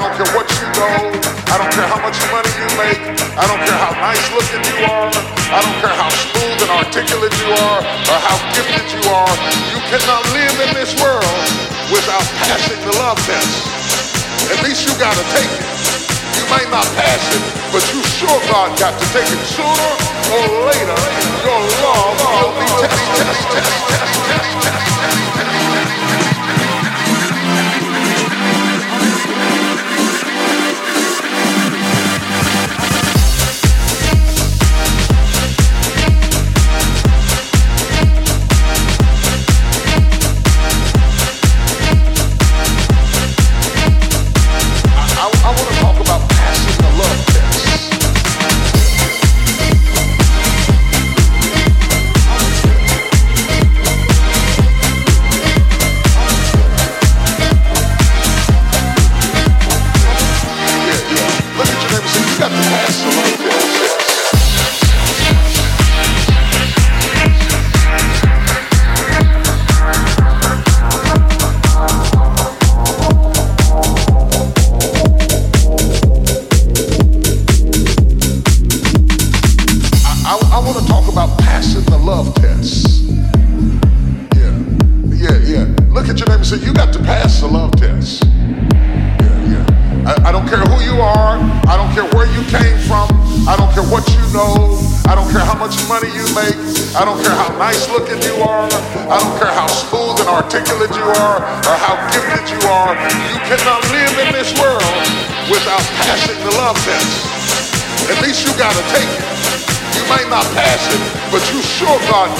don't care what you know. I don't care how much money you make. I don't care how nice looking you are. I don't care how smooth and articulate you are or how gifted you are. You cannot live in this world without passing the love test. At least you gotta take it. You might not pass it, but you sure God got to take it sooner or later. Your love will be tested.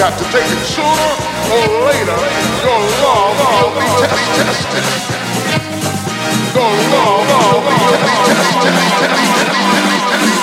Got to take it sooner or later. Your love will be tested. Your love will be tested.